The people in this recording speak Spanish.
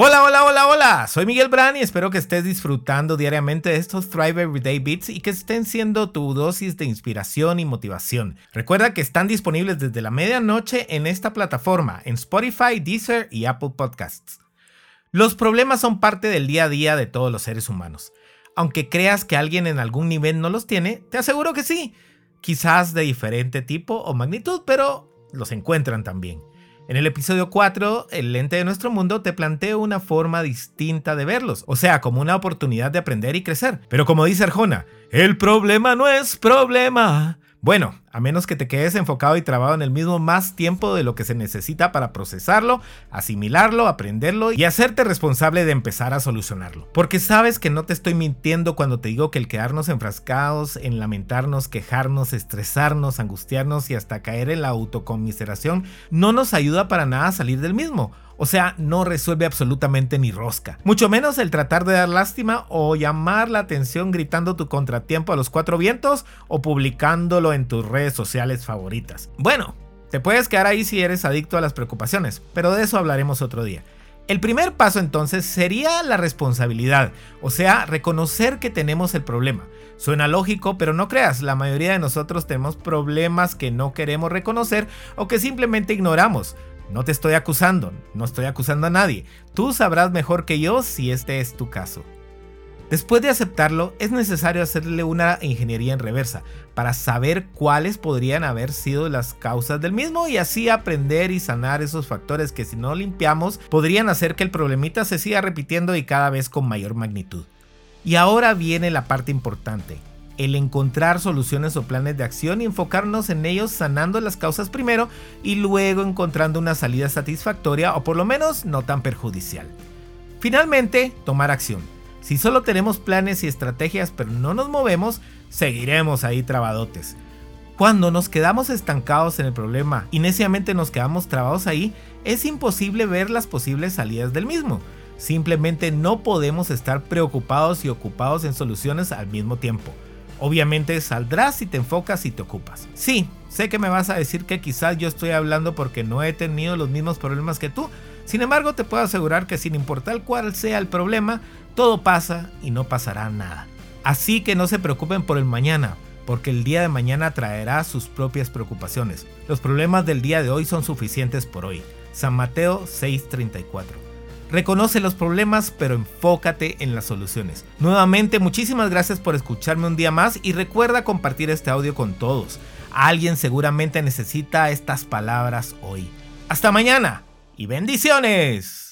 Hola, hola, hola, hola. Soy Miguel Brand y espero que estés disfrutando diariamente de estos Thrive Everyday Beats y que estén siendo tu dosis de inspiración y motivación. Recuerda que están disponibles desde la medianoche en esta plataforma, en Spotify, Deezer y Apple Podcasts. Los problemas son parte del día a día de todos los seres humanos. Aunque creas que alguien en algún nivel no los tiene, te aseguro que sí. Quizás de diferente tipo o magnitud, pero los encuentran también. En el episodio 4, El lente de nuestro mundo, te planteo una forma distinta de verlos, o sea, como una oportunidad de aprender y crecer. Pero como dice Arjona, el problema no es problema, bueno, a menos que te quedes enfocado y trabado en el mismo más tiempo de lo que se necesita para procesarlo, asimilarlo, aprenderlo y hacerte responsable de empezar a solucionarlo. Porque sabes que no te estoy mintiendo cuando te digo que el quedarnos enfrascados en lamentarnos, quejarnos, estresarnos, angustiarnos y hasta caer en la autocomiseración no nos ayuda para nada a salir del mismo. O sea, no resuelve absolutamente ni rosca. Mucho menos el tratar de dar lástima o llamar la atención gritando tu contratiempo a los cuatro vientos o publicándolo en tus redes sociales favoritas. Bueno, te puedes quedar ahí si eres adicto a las preocupaciones, pero de eso hablaremos otro día. El primer paso entonces sería la responsabilidad, o sea, reconocer que tenemos el problema. Suena lógico, pero no creas, la mayoría de nosotros tenemos problemas que no queremos reconocer o que simplemente ignoramos. No te estoy acusando, no estoy acusando a nadie. Tú sabrás mejor que yo si este es tu caso. Después de aceptarlo, es necesario hacerle una ingeniería en reversa para saber cuáles podrían haber sido las causas del mismo y así aprender y sanar esos factores que si no limpiamos podrían hacer que el problemita se siga repitiendo y cada vez con mayor magnitud. Y ahora viene la parte importante el encontrar soluciones o planes de acción y enfocarnos en ellos sanando las causas primero y luego encontrando una salida satisfactoria o por lo menos no tan perjudicial. Finalmente, tomar acción. Si solo tenemos planes y estrategias pero no nos movemos, seguiremos ahí trabadotes. Cuando nos quedamos estancados en el problema y neciamente nos quedamos trabados ahí, es imposible ver las posibles salidas del mismo. Simplemente no podemos estar preocupados y ocupados en soluciones al mismo tiempo. Obviamente saldrás si te enfocas y te ocupas. Sí, sé que me vas a decir que quizás yo estoy hablando porque no he tenido los mismos problemas que tú. Sin embargo, te puedo asegurar que sin importar cuál sea el problema, todo pasa y no pasará nada. Así que no se preocupen por el mañana, porque el día de mañana traerá sus propias preocupaciones. Los problemas del día de hoy son suficientes por hoy. San Mateo 6:34. Reconoce los problemas, pero enfócate en las soluciones. Nuevamente, muchísimas gracias por escucharme un día más y recuerda compartir este audio con todos. Alguien seguramente necesita estas palabras hoy. Hasta mañana y bendiciones.